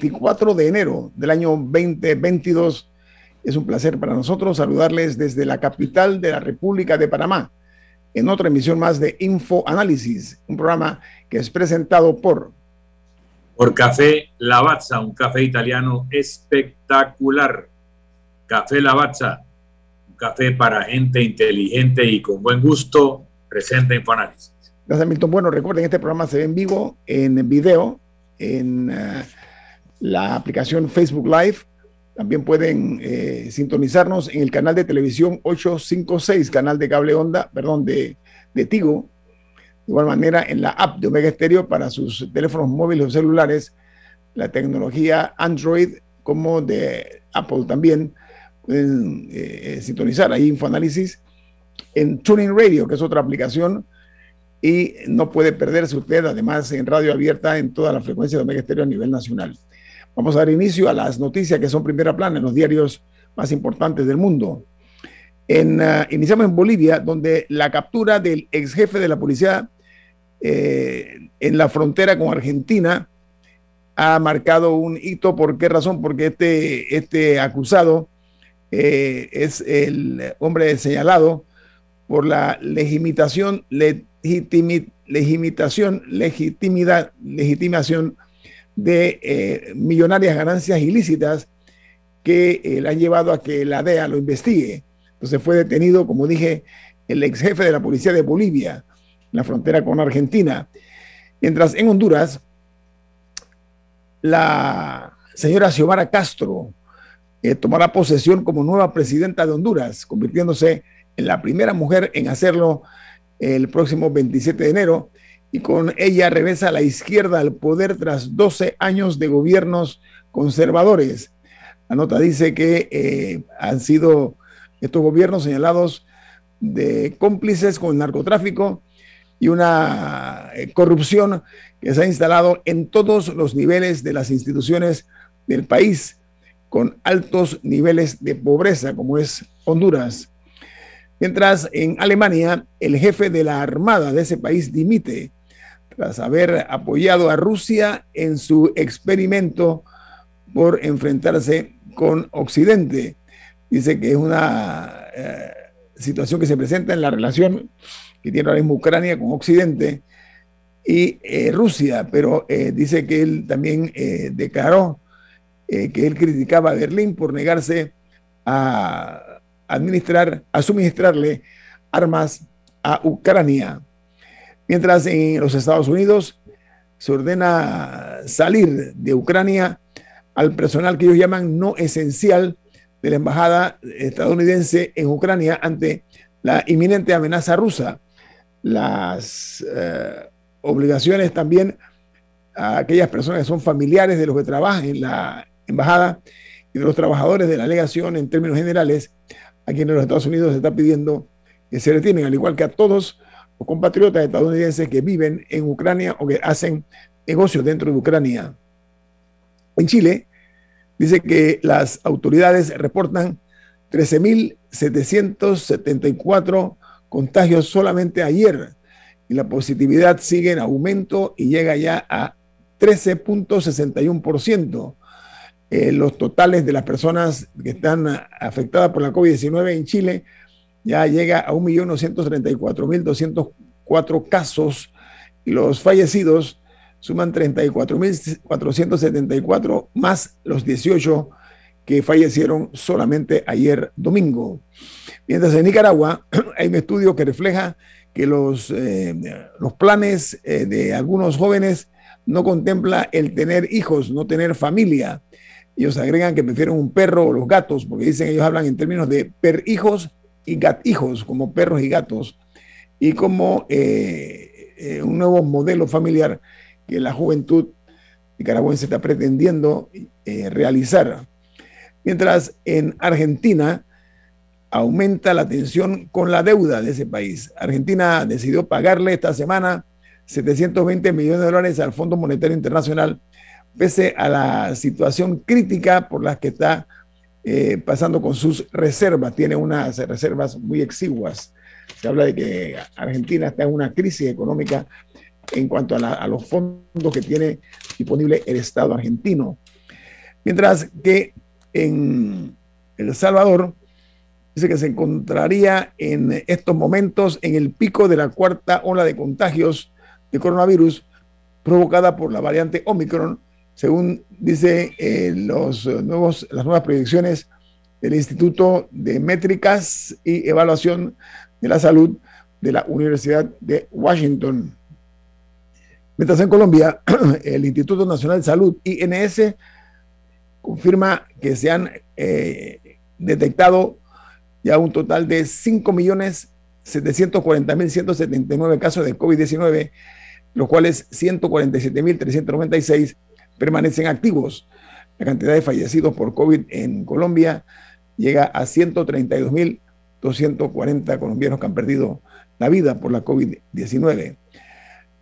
24 de enero del año 2022. Es un placer para nosotros saludarles desde la capital de la República de Panamá en otra emisión más de Info Análisis, un programa que es presentado por por Café Lavazza, un café italiano espectacular. Café Lavazza, un café para gente inteligente y con buen gusto, presenta Infoanálisis. Gracias, Milton. Bueno, recuerden, este programa se ve en vivo, en video, en uh, la aplicación Facebook Live. También pueden eh, sintonizarnos en el canal de televisión 856, canal de cable onda, perdón, de, de Tigo, de igual manera, en la app de Omega Stereo para sus teléfonos móviles o celulares, la tecnología Android como de Apple también pueden eh, eh, sintonizar ahí Infoanálisis en Tuning Radio, que es otra aplicación, y no puede perderse usted, además, en radio abierta en toda la frecuencia de Omega Stereo a nivel nacional. Vamos a dar inicio a las noticias que son primera plana en los diarios más importantes del mundo. En, uh, iniciamos en Bolivia, donde la captura del ex jefe de la policía eh, en la frontera con Argentina ha marcado un hito. ¿Por qué razón? Porque este, este acusado eh, es el hombre señalado por la legitimi, legitimación, legitimidad, legitimación de eh, millonarias ganancias ilícitas que eh, le han llevado a que la DEA lo investigue. Entonces fue detenido, como dije, el ex jefe de la policía de Bolivia, la frontera con Argentina. Mientras en Honduras, la señora Xiomara Castro eh, tomará posesión como nueva presidenta de Honduras, convirtiéndose en la primera mujer en hacerlo el próximo 27 de enero. Y con ella regresa a la izquierda al poder tras 12 años de gobiernos conservadores. La nota dice que eh, han sido estos gobiernos señalados de cómplices con el narcotráfico y una eh, corrupción que se ha instalado en todos los niveles de las instituciones del país, con altos niveles de pobreza, como es Honduras. Mientras en Alemania, el jefe de la Armada de ese país dimite tras haber apoyado a Rusia en su experimento por enfrentarse con Occidente. Dice que es una eh, situación que se presenta en la relación que tiene ahora mismo Ucrania con Occidente y eh, Rusia, pero eh, dice que él también declaró que él criticaba a Berlín por negarse a administrar, a suministrarle armas a Ucrania. Mientras en los Estados Unidos se ordena salir de Ucrania al personal que ellos llaman no esencial de la embajada estadounidense en Ucrania ante la inminente amenaza rusa. Las eh, obligaciones también a aquellas personas que son familiares de los que trabajan en la embajada y de los trabajadores de la legación en términos generales, a quienes los Estados Unidos está pidiendo que se retienen, al igual que a todos los compatriotas estadounidenses que viven en Ucrania o que hacen negocios dentro de Ucrania. En Chile, dice que las autoridades reportan 13.774 contagios solamente ayer y la positividad sigue en aumento y llega ya a 13.61%. Eh, los totales de las personas que están afectadas por la COVID-19 en Chile ya llega a 1.934.204 casos y los fallecidos suman 34.474 más los 18 que fallecieron solamente ayer domingo. Mientras en Nicaragua hay un estudio que refleja que los, eh, los planes eh, de algunos jóvenes no contempla el tener hijos, no tener familia. Ellos agregan que prefieren un perro o los gatos, porque dicen, ellos hablan en términos de perhijos y gatijos, como perros y gatos, y como eh, un nuevo modelo familiar que la juventud nicaragüense está pretendiendo realizar. Mientras en Argentina, aumenta la tensión con la deuda de ese país. Argentina decidió pagarle esta semana 720 millones de dólares al Fondo Monetario Internacional, pese a la situación crítica por la que está eh, pasando con sus reservas. Tiene unas reservas muy exiguas. Se habla de que Argentina está en una crisis económica en cuanto a, la, a los fondos que tiene disponible el Estado argentino. Mientras que en El Salvador dice que se encontraría en estos momentos en el pico de la cuarta ola de contagios de coronavirus provocada por la variante Omicron, según dice eh, los nuevos, las nuevas proyecciones del Instituto de Métricas y Evaluación de la Salud de la Universidad de Washington. Mientras en Colombia, el Instituto Nacional de Salud, INS, confirma que se han eh, detectado ya un total de 5.740.179 casos de COVID-19, los cuales 147.396 permanecen activos. La cantidad de fallecidos por COVID en Colombia llega a 132.240 colombianos que han perdido la vida por la COVID-19.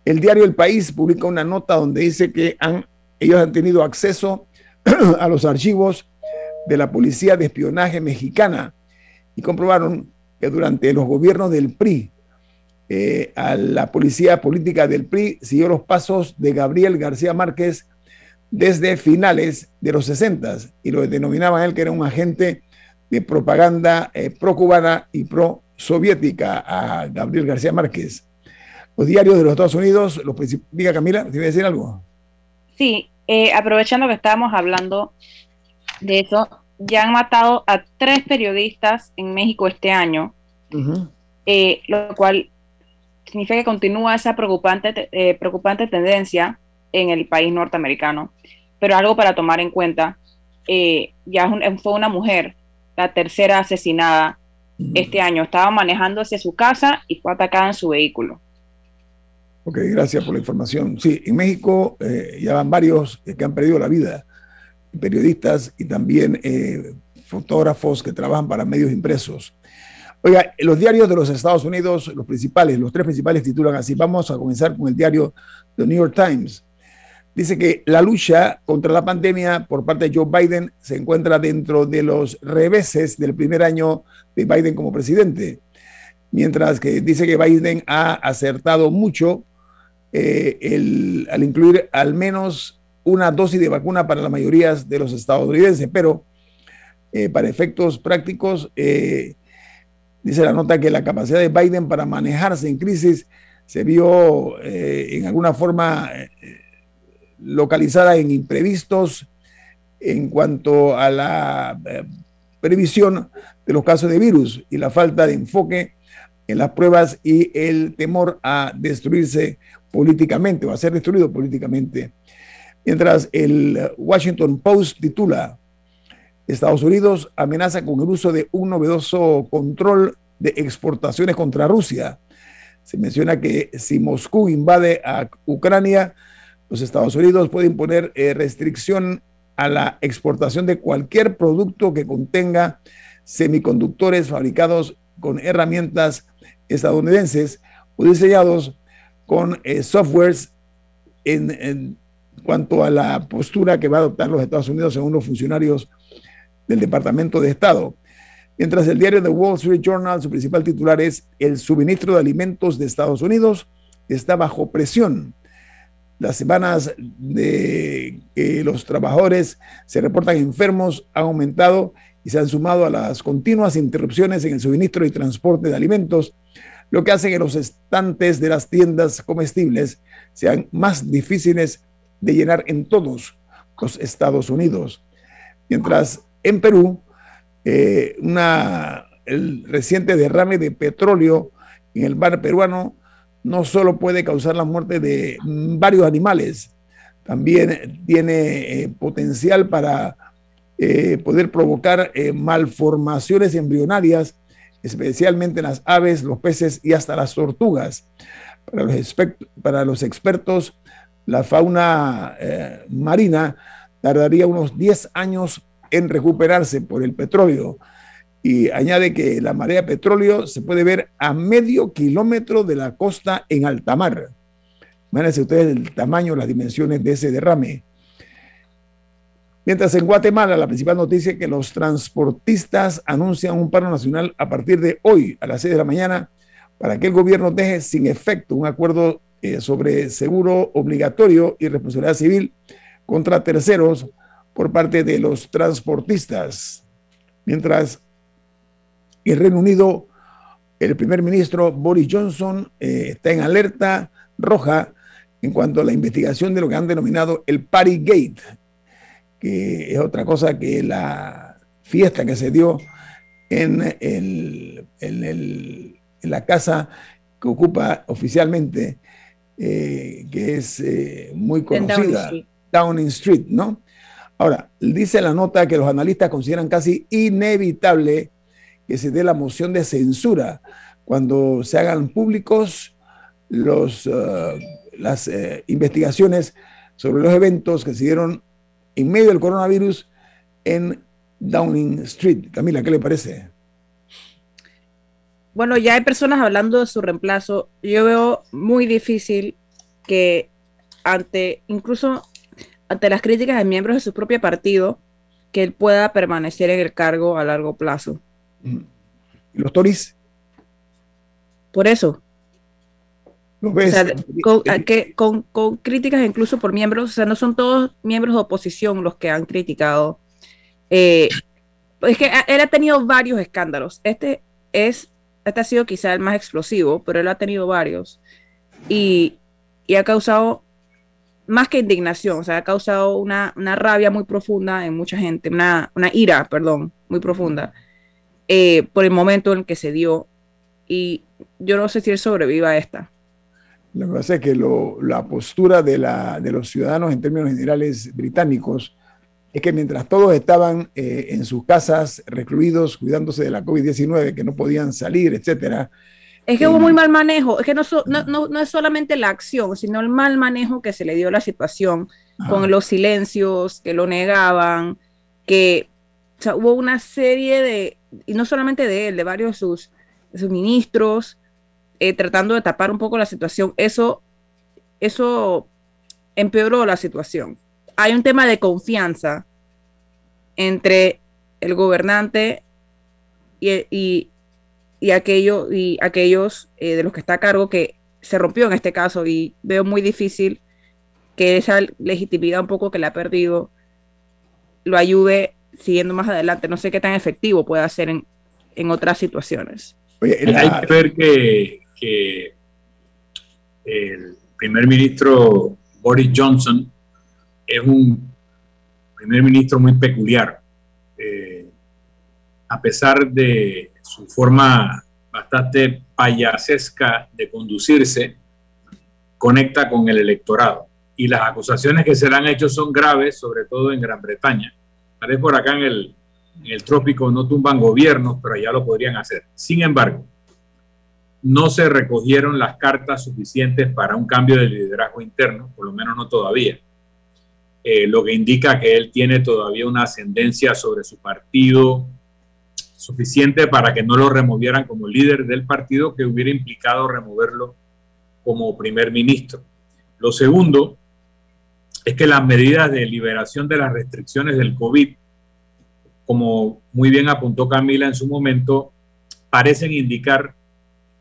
El diario El País publica una nota donde dice que ellos han tenido acceso a los archivos de la Policía de Espionaje Mexicana y comprobaron que durante los gobiernos del PRI, eh, a la policía política del PRI siguió los pasos de Gabriel García Márquez desde finales de los 60 y lo denominaban él que era un agente de propaganda eh, pro-cubana y pro-soviética a Gabriel García Márquez. Los diarios de los Estados Unidos, los Diga Camila, ¿te iba a decir algo? Sí, eh, aprovechando que estábamos hablando de eso, ya han matado a tres periodistas en México este año, eh, lo cual significa que continúa esa preocupante, eh, preocupante tendencia en el país norteamericano. Pero algo para tomar en cuenta, ya fue una mujer, la tercera asesinada este año. Estaba manejando hacia su casa y fue atacada en su vehículo. Ok, gracias por la información. Sí, en México eh, ya van varios que han perdido la vida, periodistas y también eh, fotógrafos que trabajan para medios impresos. Oiga, los diarios de los Estados Unidos, los principales, los tres principales titulan así. Vamos a comenzar con el diario The New York Times. Dice que la lucha contra la pandemia por parte de Joe Biden se encuentra dentro de los reveses del primer año de Biden como presidente. Mientras que dice que Biden ha acertado mucho eh, al incluir al menos una dosis de vacuna para la mayoría de los estadounidenses, pero eh, para efectos prácticos, eh, dice la nota que la capacidad de Biden para manejarse en crisis se vio en alguna forma localizada en imprevistos en cuanto a la previsión de los casos de virus y la falta de enfoque en las pruebas y el temor a destruirse políticamente o a ser destruido políticamente. Mientras el Washington Post titula, Estados Unidos amenaza con el uso de un novedoso control de exportaciones contra Rusia. Se menciona que si Moscú invade a Ucrania, los Estados Unidos pueden poner eh, restricción a la exportación de cualquier producto que contenga semiconductores fabricados con herramientas estadounidenses o diseñados con eh, softwares en, cuanto a la postura que va a adoptar los Estados Unidos según los funcionarios del Departamento de Estado. Mientras el diario The Wall Street Journal, su principal titular es El suministro de alimentos de Estados Unidos está bajo presión. Las semanas de que los trabajadores se reportan enfermos han aumentado y se han sumado a las continuas interrupciones en el suministro y transporte de alimentos lo que hace que los estantes de las tiendas comestibles sean más difíciles de llenar en todos los Estados Unidos. Mientras en Perú, eh, una, el reciente derrame de petróleo en el mar peruano no solo puede causar la muerte de varios animales, también tiene eh, potencial para eh, poder provocar malformaciones embrionarias especialmente en las aves, los peces y hasta las tortugas. Para los, expertos, la fauna eh, marina tardaría unos 10 años en recuperarse por el petróleo. Y añade que la marea petróleo se puede ver a medio kilómetro de la costa en alta mar. Imagínense ustedes el tamaño, las dimensiones de ese derrame. Mientras en Guatemala, la principal noticia es que los transportistas anuncian un paro nacional a partir de hoy, a las 6 de la mañana, para que el gobierno deje sin efecto un acuerdo eh, sobre seguro obligatorio y responsabilidad civil contra terceros por parte de los transportistas. Mientras el Reino Unido, el primer ministro Boris Johnson eh, está en alerta roja en cuanto a la investigación de lo que han denominado el Party Gate, que es otra cosa que la fiesta que se dio en, el, en, la casa que ocupa oficialmente, eh, que es eh, muy conocida, Downing Street, ¿no? Ahora, dice la nota que los analistas consideran casi inevitable que se dé la moción de censura cuando se hagan públicos los, uh, las eh, investigaciones sobre los eventos que se dieron en medio del coronavirus en Downing Street. Camila, ¿qué le parece? Bueno, ya hay personas hablando de su reemplazo. Yo veo muy difícil que ante, incluso ante las críticas de miembros de su propio partido, que él pueda permanecer en el cargo a largo plazo. ¿Los Tories? Por eso. ¿Lo ves? con, con, críticas incluso por miembros, o sea, no son todos miembros de oposición los que han criticado. Eh, es que él ha tenido varios escándalos. Este es, este ha sido quizá el más explosivo, pero él ha tenido varios. Y, y ha causado más que indignación, o sea, ha causado una, rabia muy profunda en mucha gente, una, ira, perdón, muy profunda, eh, por el momento en que se dio. Y yo no sé si él sobreviva a esta. Lo que pasa es que la postura de, la, de, los ciudadanos en términos generales británicos es que mientras todos estaban eh, en sus casas recluidos, cuidándose de la COVID-19, que no podían salir, etcétera, es que hubo muy mal manejo, es que no, no, es solamente la acción, sino el mal manejo que se le dio a la situación, con los silencios, que lo negaban, que hubo una serie de, y no solamente de él, de varios de sus, ministros, eh, tratando de tapar un poco la situación. Eso, eso empeoró la situación. Hay un tema de confianza entre el gobernante y, y, aquello, y aquellos eh, de los que está a cargo que se rompió en este caso y veo muy difícil que esa legitimidad un poco que le ha perdido lo ayude siguiendo más adelante. No sé qué tan efectivo puede ser en, en otras situaciones. Hay que ver que, que, el primer ministro Boris Johnson es un primer ministro muy peculiar. Eh, a pesar de su forma bastante payasesca de conducirse, conecta con el electorado. Y las acusaciones que se le han hecho son graves, sobre todo en Gran Bretaña. Tal vez por acá en el, en el trópico no tumban gobiernos, pero allá lo podrían hacer. Sin embargo, no se recogieron las cartas suficientes para un cambio de liderazgo interno, por lo menos no todavía. Eh, lo que indica que él tiene todavía una ascendencia sobre su partido, suficiente para que no lo removieran como líder del partido, que hubiera implicado removerlo como primer ministro. Lo segundo es que las medidas de liberación de las restricciones del COVID, como muy bien apuntó Camila en su momento, parecen indicar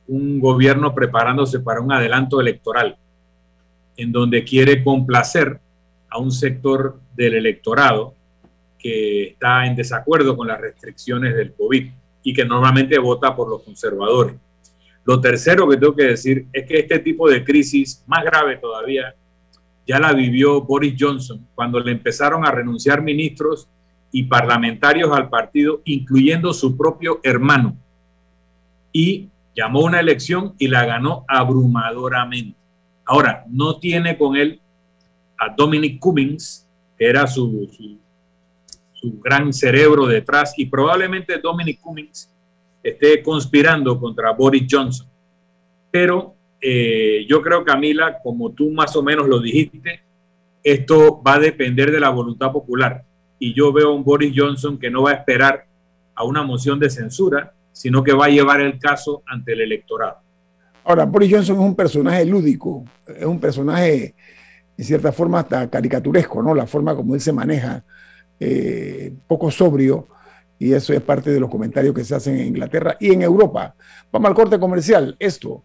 un gobierno preparándose para un adelanto electoral, en donde quiere complacer a un sector del electorado que está en desacuerdo con las restricciones del COVID y que normalmente vota por los conservadores. Lo tercero que tengo que decir es que este tipo de crisis, más grave todavía, ya la vivió Boris Johnson cuando le empezaron a renunciar ministros y parlamentarios al partido, incluyendo su propio hermano. Y llamó una elección y la ganó abrumadoramente. Ahora, no tiene con él a Dominic Cummings, que era su, su gran cerebro detrás y probablemente Dominic Cummings esté conspirando contra Boris Johnson. Pero eh, yo creo, Camila, como tú más o menos lo dijiste, esto va a depender de la voluntad popular. Y yo veo a un Boris Johnson que no va a esperar a una moción de censura, sino que va a llevar el caso ante el electorado. Ahora, Boris Johnson es un personaje lúdico, es un personaje, en cierta forma, hasta caricaturesco, ¿no? La forma como él se maneja eh, poco sobrio y eso es parte de los comentarios que se hacen en Inglaterra y en Europa. Vamos al corte comercial. Esto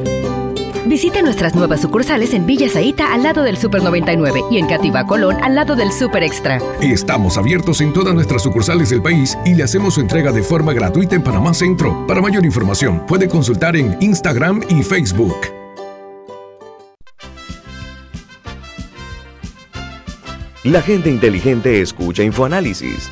Visite nuestras nuevas sucursales en Villa Zaita al lado del Super 99 y en Cativa Colón al lado del Super Extra. Estamos abiertos en todas nuestras sucursales del país y le hacemos su entrega de forma gratuita en Panamá Centro. Para mayor información, puede consultar en Instagram y Facebook. La gente inteligente escucha InfoAnálisis.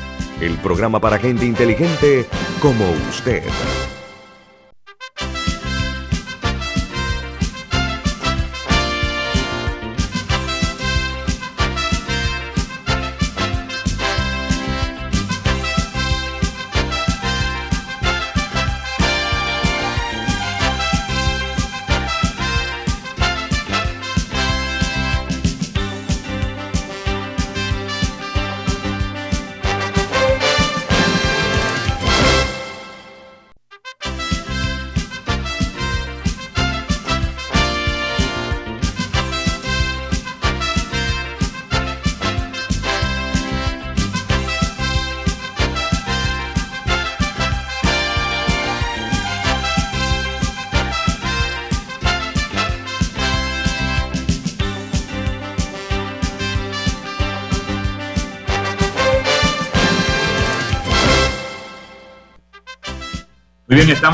el programa para gente inteligente como usted.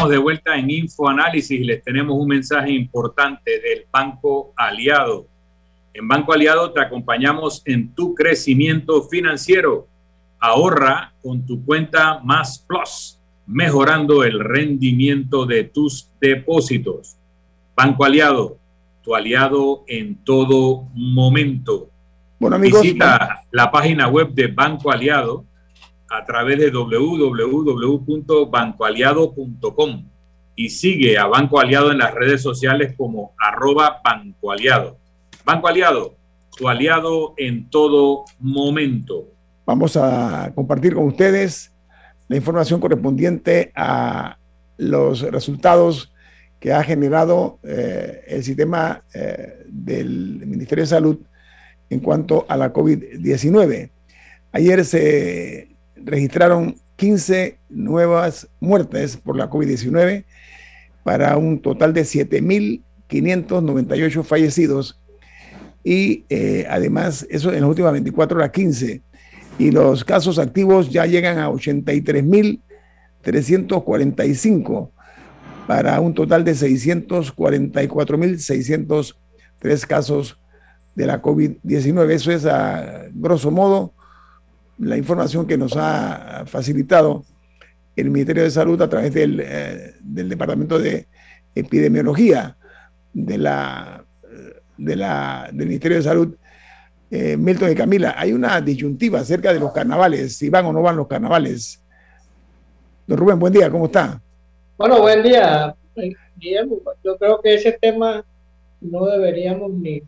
Estamos de vuelta en InfoAnálisis y les tenemos un mensaje importante del Banco Aliado. En Banco Aliado te acompañamos en tu crecimiento financiero. Ahorra con tu cuenta Más Plus, mejorando el rendimiento de tus depósitos. Banco Aliado, tu aliado en todo momento. Bueno, amigos, Visita la página web de Banco Aliado a través de www.bancoaliado.com y sigue a Banco Aliado en las redes sociales como arroba Banco Aliado. Banco Aliado, tu aliado en todo momento. Vamos a compartir con ustedes la información correspondiente a los resultados que ha generado eh, el sistema eh, del Ministerio de Salud en cuanto a la COVID-19. Ayer se registraron 15 nuevas muertes por la COVID-19 para un total de 7.598 fallecidos y eh, además eso en las últimas 24 horas 15 y los casos activos ya llegan a 83.345 para un total de 644.603 casos de la COVID-19. Eso es a grosso modo la información que nos ha facilitado el Ministerio de Salud a través del, eh, del Departamento de Epidemiología de la, de la, del Ministerio de Salud. Eh, Milton y Camila, hay una disyuntiva acerca de los carnavales, si van o no van los carnavales. Don Rubén, buen día, ¿cómo está? Bueno, buen día, Guillermo. Yo creo que ese tema no deberíamos ni,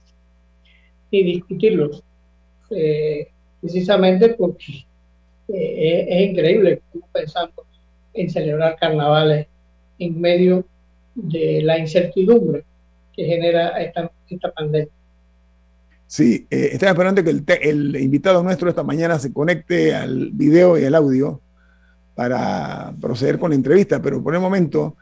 ni discutirlo. Eh, precisamente porque eh, es, increíble pensando en celebrar carnavales en medio de la incertidumbre que genera esta, esta pandemia. Sí, eh, estaba esperando que el, invitado nuestro esta mañana se conecte al video y al audio para proceder con la entrevista, pero por el momento,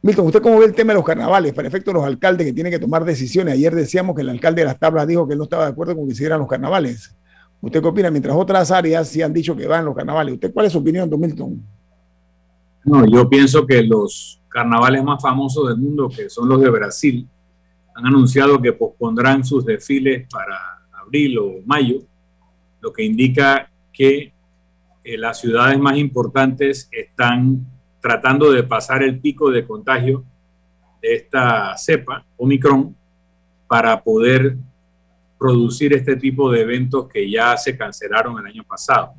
Milton, ¿usted cómo ve el tema de los carnavales para efecto los alcaldes que tienen que tomar decisiones? Ayer decíamos que el alcalde de las tablas dijo que él no estaba de acuerdo con que se los carnavales. ¿Usted qué opina? Mientras otras áreas sí han dicho que van los carnavales. ¿Usted cuál es su opinión, don Milton? No, yo pienso que los carnavales más famosos del mundo, que son los de Brasil, han anunciado que pospondrán sus desfiles para abril o mayo, lo que indica que eh, las ciudades más importantes están tratando de pasar el pico de contagio de esta cepa, Omicron, para poder producir este tipo de eventos que ya se cancelaron el año pasado.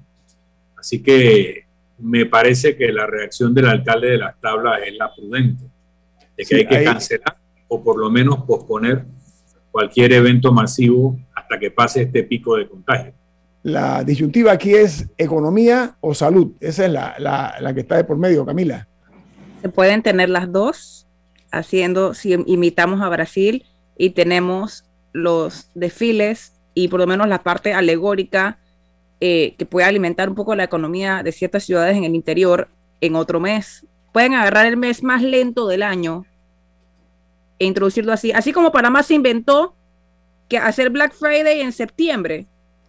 Así que me parece que la reacción del alcalde de las tablas es la prudente, de que hay que cancelar o por lo menos posponer cualquier evento masivo hasta que pase este pico de contagio. La disyuntiva aquí es economía o salud. Esa es la, la, la que está de por medio, Camila. Se pueden tener las dos, haciendo, si imitamos a Brasil y tenemos los desfiles y por lo menos la parte alegórica eh, que puede alimentar un poco la economía de ciertas ciudades en el interior en otro mes. Pueden agarrar el mes más lento del año e introducirlo así. Así como Panamá se inventó que hacer Black Friday en septiembre,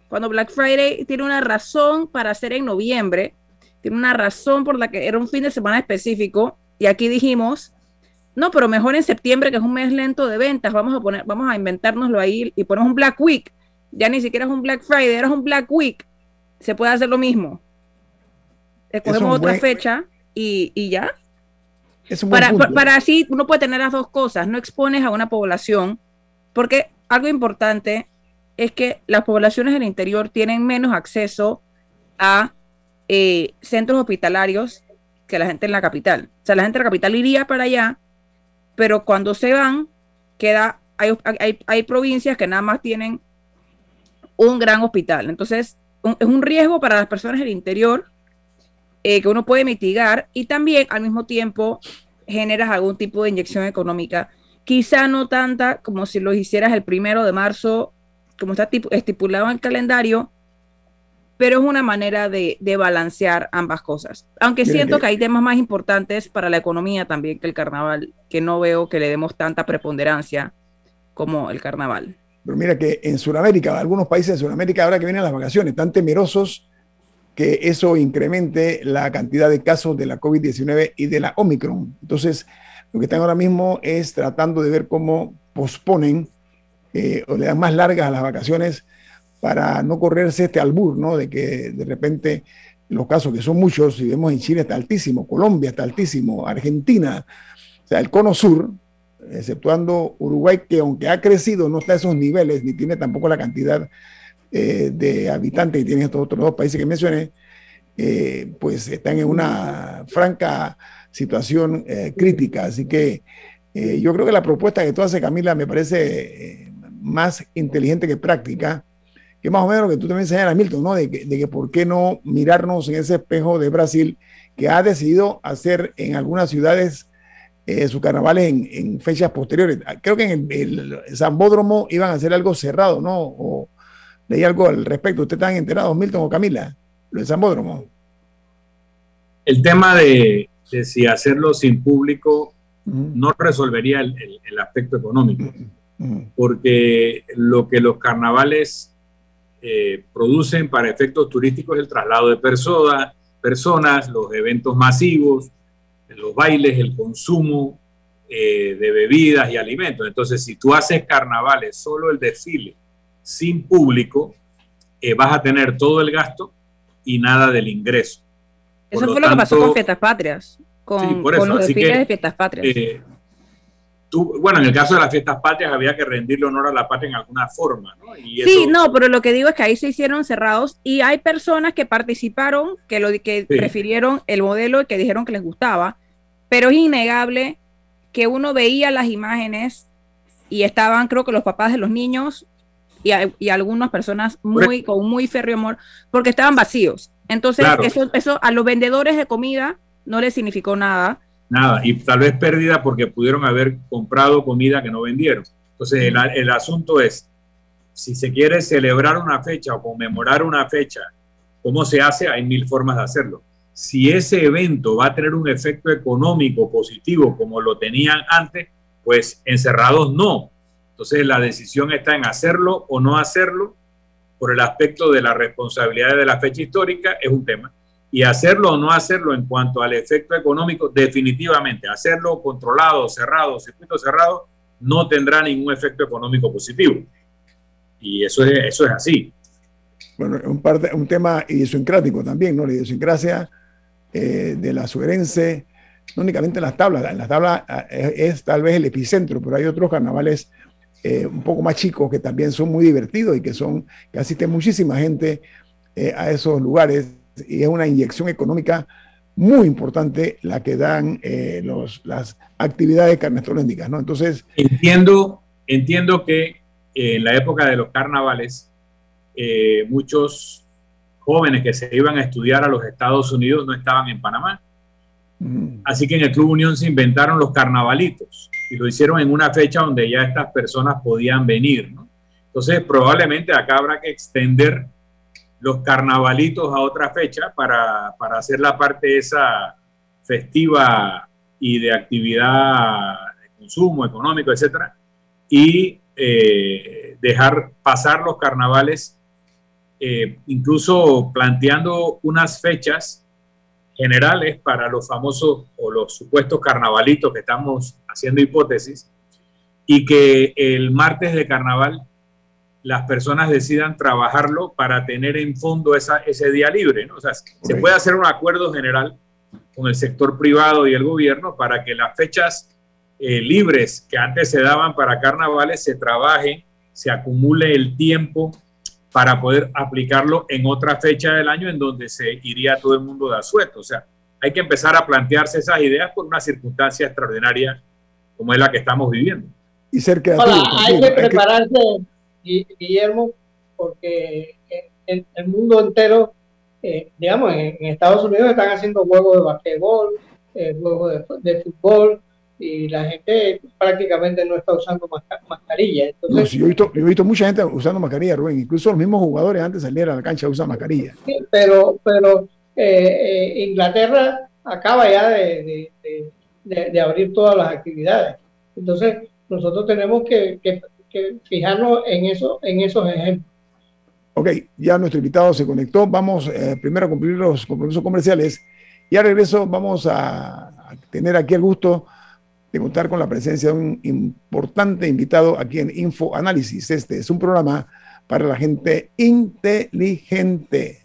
cuando Black Friday tiene una razón para hacer en noviembre, tiene una razón por la que era un fin de semana específico, y aquí dijimos, no, pero mejor en septiembre, que es un mes lento de ventas, vamos a poner, vamos a inventárnoslo ahí y ponemos un Black Week. Ya ni siquiera es un Black Friday, era un Black Week. Se puede hacer lo mismo. Escogemos otra fecha y, y ya. para, para, así uno puede tener las dos cosas, no expones a una población, porque algo importante es que las poblaciones del interior tienen menos acceso a eh, centros hospitalarios que la gente en la capital. O sea, la gente en la capital iría para allá pero cuando se van, queda, hay, hay, provincias que nada más tienen un gran hospital. Entonces, es un riesgo para las personas del interior eh, que uno puede mitigar y también al mismo tiempo generas algún tipo de inyección económica. Quizá no tanta como si lo hicieras el primero de marzo, como está estipulado en el calendario, pero es una manera de, balancear ambas cosas. Aunque siento que... hay temas más importantes para la economía también que el carnaval, que no veo que le demos tanta preponderancia como el carnaval. Pero mira que en Sudamérica, algunos países de Sudamérica, ahora que vienen las vacaciones, están temerosos que eso incremente la cantidad de casos de la COVID-19 y de la Omicron. Entonces, lo que están ahora mismo es tratando de ver cómo posponen eh, o le dan más largas a las vacaciones para no correrse este albur, ¿no? De que de repente los casos que son muchos, si vemos en Chile está altísimo, Colombia está altísimo, Argentina, o sea, el cono sur, exceptuando Uruguay, que aunque ha crecido, no está a esos niveles, ni tiene tampoco la cantidad eh, de habitantes que tienen estos otros dos países que mencioné, eh, pues están en una franca situación eh, crítica. Así que yo creo que la propuesta que tú haces, Camila, me parece más inteligente que práctica que más o menos lo que tú también señalas, Milton, ¿no? De que, de que por qué no mirarnos en ese espejo de Brasil que ha decidido hacer en algunas ciudades eh, sus carnavales en, fechas posteriores. Creo que en el, Zambódromo iban a hacer algo cerrado, ¿no? O leí algo al respecto. ¿Ustedes están enterados, Milton o Camila? Lo de Zambódromo. El tema de, si hacerlo sin público no resolvería el, aspecto económico, porque lo que los carnavales eh, producen para efectos turísticos el traslado de personas, personas, los eventos masivos, los bailes, el consumo eh, de bebidas y alimentos. Entonces, si tú haces carnavales, solo el desfile, sin público, eh, vas a tener todo el gasto y nada del ingreso. Eso fue lo, que pasó con Fiestas Patrias, con, los desfiles de Fiestas Patrias bueno, en el caso de las fiestas patrias había que rendirle honor a la patria en alguna forma, ¿no? sí, no, pero lo que digo es que ahí se hicieron cerrados y hay personas que participaron, que, lo, que prefirieron el modelo y que dijeron que les gustaba, pero es innegable que uno veía las imágenes y estaban, creo que los papás de los niños y, y algunas personas muy, con muy férreo amor, porque estaban vacíos. Entonces, eso, eso a los vendedores de comida no les significó nada. Nada, y tal vez pérdida porque pudieron haber comprado comida que no vendieron. Entonces, el, el asunto es, si se quiere celebrar una fecha o conmemorar una fecha, ¿cómo se hace? Hay mil formas de hacerlo. Si ese evento va a tener un efecto económico positivo como lo tenían antes, pues encerrados no. Entonces la decisión está en hacerlo o no hacerlo por el aspecto de la responsabilidad de la fecha histórica, es un tema. Y hacerlo o no hacerlo en cuanto al efecto económico, definitivamente, hacerlo controlado, cerrado, circuito cerrado, no tendrá ningún efecto económico positivo. Y eso es, eso es así. Bueno, un, un tema idiosincrático también, ¿no? La idiosincrasia eh, de la suerense, no únicamente en las tablas, en las tablas eh, es, tal vez el epicentro, pero hay otros carnavales eh, un poco más chicos que también son muy divertidos y que son, que asiste muchísima gente a esos lugares y es una inyección económica muy importante la que dan los, las actividades carnestológicas, ¿no? Entonces... Entiendo, entiendo que en la época de los carnavales, muchos jóvenes que se iban a estudiar a los Estados Unidos no estaban en Panamá. Mm. Así que en el Club Unión se inventaron los carnavalitos y lo hicieron en una fecha donde ya estas personas podían venir. Entonces probablemente acá habrá que extender los carnavalitos a otra fecha para, hacer la parte esa festiva y de actividad de consumo económico, etcétera, y eh, dejar pasar los carnavales eh, incluso planteando unas fechas generales para los famosos o los supuestos carnavalitos que estamos haciendo hipótesis y que el martes de carnaval las personas decidan trabajarlo para tener en fondo esa, ese día libre. ¿no? O sea, se puede hacer un acuerdo general con el sector privado y el gobierno para que las fechas eh, libres que antes se daban para carnavales se trabaje, se acumule el tiempo para poder aplicarlo en otra fecha del año en donde se iría todo el mundo de asueto. O sea, hay que empezar a plantearse esas ideas por una circunstancia extraordinaria como es la que estamos viviendo. Y ser hay que prepararse, Guillermo, porque en el mundo entero, eh, digamos, en, Estados Unidos están haciendo juegos de basquetbol, eh, juegos de fútbol, y la gente prácticamente no está usando mascarilla. Entonces, yo, he visto, he visto, mucha gente usando mascarilla, Rubén. Incluso los mismos jugadores antes de salir a la cancha usan mascarilla. pero pero eh, eh, Inglaterra acaba ya de, de, de, abrir todas las actividades. Entonces, nosotros tenemos que, que, fijarnos en, eso, en esos ejemplos. Ok, ya nuestro invitado se conectó. Vamos eh, primero a cumplir los compromisos comerciales y a regreso vamos a, a tener aquí el gusto de contar con la presencia de un importante invitado aquí en Info Análisis. Este es un programa para la gente inteligente.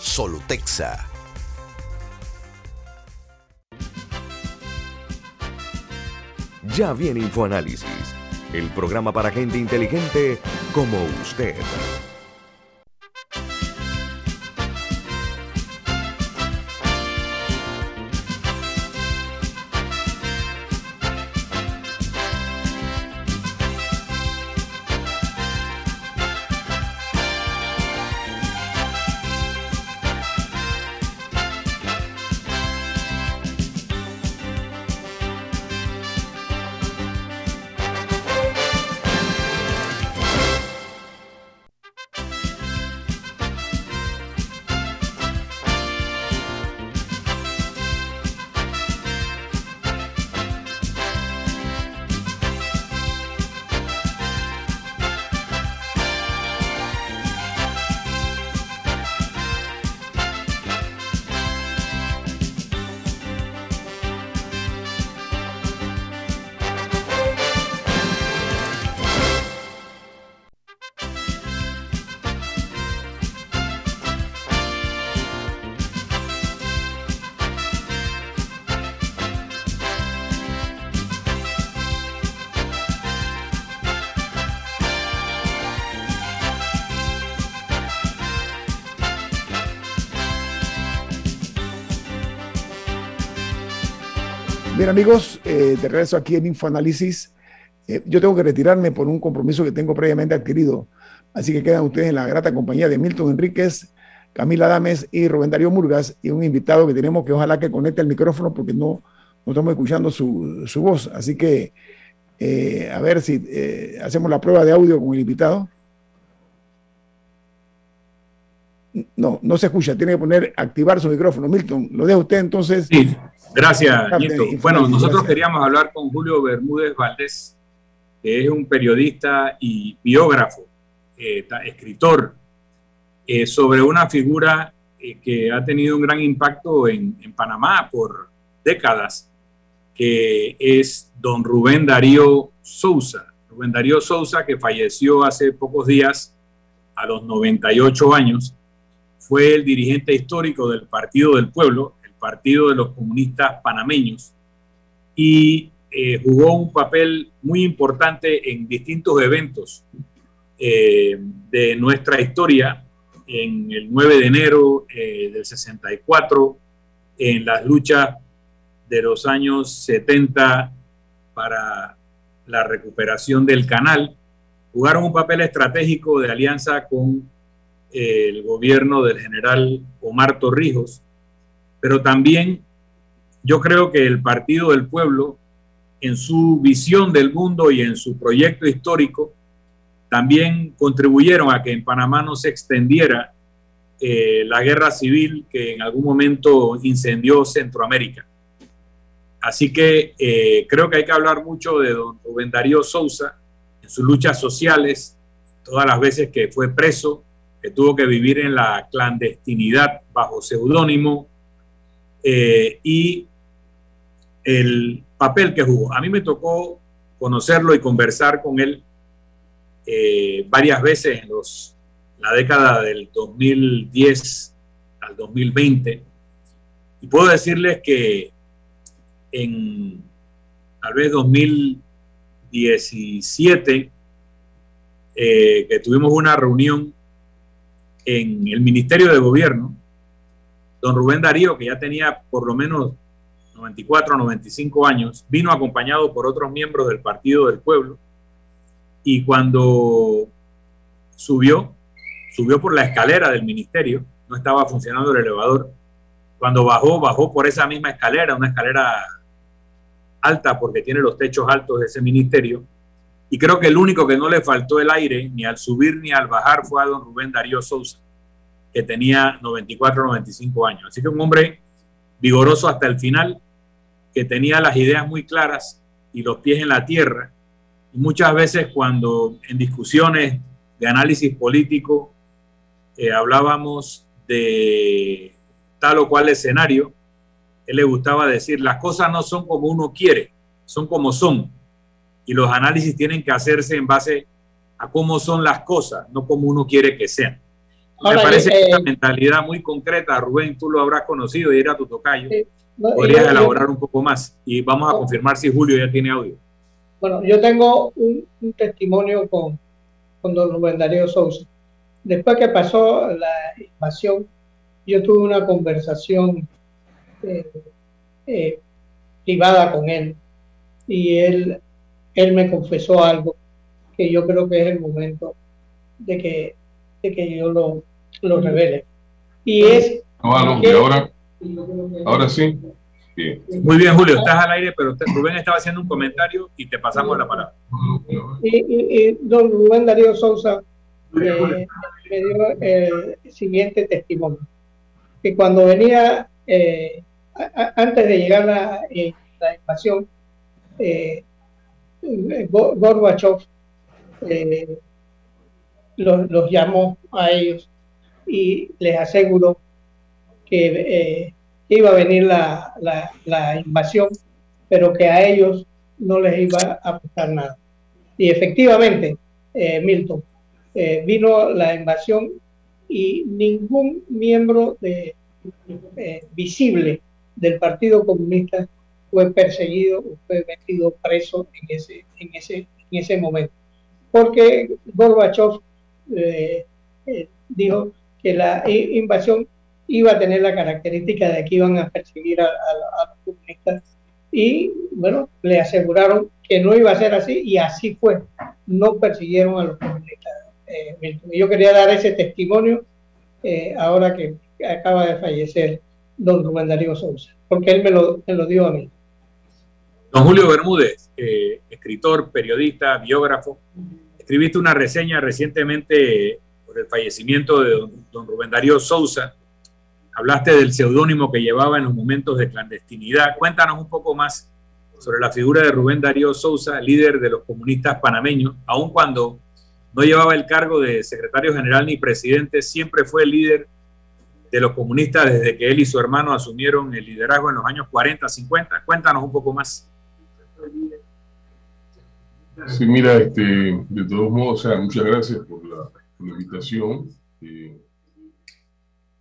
Solutexa. Ya viene InfoAnálisis, el programa para gente inteligente como usted. Bien amigos, eh, de regreso aquí en Infoanálisis. Eh, yo tengo que retirarme por un compromiso que tengo previamente adquirido. Así que quedan ustedes en la grata compañía de Milton Enríquez, Camila Dames y Rubén Darío Murgas y un invitado que tenemos que ojalá que conecte el micrófono porque no, no estamos escuchando su, su voz. Así que eh, a ver si eh, hacemos la prueba de audio con el invitado. No, no se escucha, tiene que poner, activar su micrófono. Milton, lo deja usted entonces. Sí, gracias, Bueno, nosotros queríamos hablar con Julio Bermúdez Valdés, que es un periodista y biógrafo, eh, escritor, eh, sobre una figura eh, que ha tenido un gran impacto en, en, Panamá por décadas, que es don Rubén Darío Sousa. Rubén Darío Sousa, que falleció hace pocos días a los 98 años, fue el dirigente histórico del Partido del Pueblo, el Partido de los Comunistas Panameños, y eh, jugó un papel muy importante en distintos eventos eh, de nuestra historia, en el 9 de enero eh, del 64, en las luchas de los años 70 para la recuperación del canal, jugaron un papel estratégico de alianza con el gobierno del general Omar Torrijos, pero también yo creo que el Partido del Pueblo, en su visión del mundo y en su proyecto histórico, también contribuyeron a que en Panamá no se extendiera eh, la guerra civil que en algún momento incendió Centroamérica. Así que eh, creo que hay que hablar mucho de don Rubén Darío Sousa en sus luchas sociales, todas las veces que fue preso, que tuvo que vivir en la clandestinidad bajo seudónimo eh, y el papel que jugó. A mí me tocó conocerlo y conversar con él eh, varias veces en los, la década del 2010 al 2020 y puedo decirles que en tal vez 2017 eh, que tuvimos una reunión en el Ministerio de Gobierno, don Rubén Darío, que ya tenía por lo menos 94 95 años, vino acompañado por otros miembros del Partido del Pueblo y cuando subió, subió por la escalera del ministerio, no estaba funcionando el elevador, cuando bajó, bajó por esa misma escalera, una escalera alta porque tiene los techos altos de ese ministerio, y creo que el único que no le faltó el aire, ni al subir ni al bajar, fue a don Rubén Darío Sousa, que tenía 94 95 años. Así que un hombre vigoroso hasta el final, que tenía las ideas muy claras y los pies en la tierra. Y muchas veces cuando en discusiones de análisis político eh, hablábamos de tal o cual escenario, él le gustaba decir, las cosas no son como uno quiere, son como son y los análisis tienen que hacerse en base a cómo son las cosas, no como uno quiere que sean. Me parece que una eh, mentalidad muy concreta, Rubén, tú lo habrás conocido y era tu tocayo. Podrías elaborar un poco más y vamos a confirmar si Julio ya tiene audio. Bueno, yo tengo un, testimonio con, con don Rubén Darío Sousa. Después que pasó la invasión, yo tuve una conversación eh, eh, privada con él y él él me confesó algo que yo creo que es el momento de que, de que yo lo, lo revele. Y es... ahora, ahora sí. Muy bien, Julio, estás al aire, pero Rubén estaba haciendo un comentario y te pasamos la palabra. Y, don Rubén Darío Sousa eh, me dio el siguiente testimonio, que cuando venía, eh, antes de llegar la, eh, la invasión, eh, Gorbachev eh, los, llamó a ellos y les aseguró que eh, iba a venir la, invasión, pero que a ellos no les iba a afectar nada. Y efectivamente, eh, Milton, vino la invasión y ningún miembro visible del Partido Comunista fue perseguido fue metido preso en ese, en ese, en ese momento. Porque Gorbachev eh, eh, dijo que la invasión iba a tener la característica de que iban a perseguir a, los comunistas y bueno, le aseguraron que no iba a ser así y así fue. No persiguieron a los comunistas. Eh, yo quería dar ese testimonio eh, ahora que acaba de fallecer don Rubén Darío Sousa, porque él me lo, me lo dio a mí. Don Julio Bermúdez, eh, escritor, periodista, biógrafo, escribiste una reseña recientemente por el fallecimiento de don, Rubén Darío Sousa. Hablaste del seudónimo que llevaba en los momentos de clandestinidad. Cuéntanos un poco más sobre la figura de Rubén Darío Sousa, líder de los comunistas panameños, aun cuando no llevaba el cargo de secretario general ni presidente, siempre fue el líder de los comunistas desde que él y su hermano asumieron el liderazgo en los años 40, 50. Cuéntanos un poco más. Sí, mira, este, de todos modos, o sea, muchas gracias por la, invitación. Eh,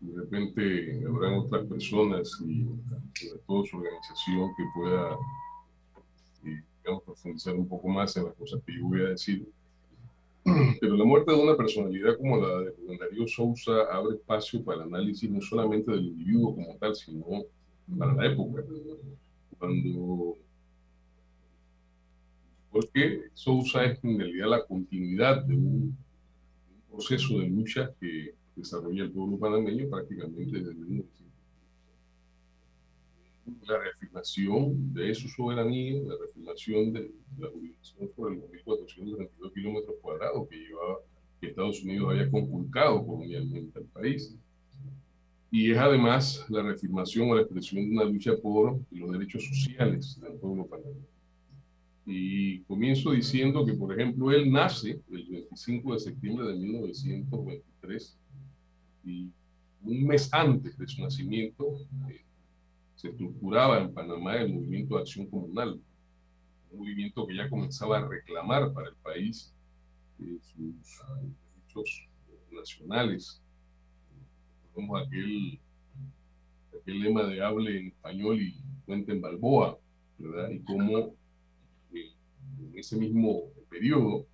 de repente habrán otras personas y sobre todo su organización que pueda, eh, profundizar un poco más en las cosas que yo voy a decir. Pero la muerte de una personalidad como la de Rubén Darío Sousa abre espacio para el análisis no solamente del individuo como tal, sino para la época. Cuando porque Sousa es en realidad la continuidad de un, proceso de lucha que desarrolla el pueblo panameño prácticamente desde 1900. La reafirmación de su soberanía, la reafirmación de la jurisdicción por el 1.432 kilómetros cuadrados que llevaba que Estados Unidos había conculcado colonialmente al país. Y es además la reafirmación o la expresión de una lucha por los derechos sociales del pueblo panameño. Y comienzo diciendo que, por ejemplo, él nace el 25 de septiembre de 1923 y un mes antes de su nacimiento eh, se estructuraba en Panamá el movimiento de acción comunal, un movimiento que ya comenzaba a reclamar para el país eh, sus derechos nacionales. Tenemos aquel, aquel lema de hable en español y cuente en Balboa, ¿verdad? Y cómo en ese mismo periodo